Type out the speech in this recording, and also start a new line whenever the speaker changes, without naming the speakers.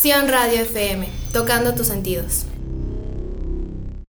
Sion Radio FM, tocando tus sentidos.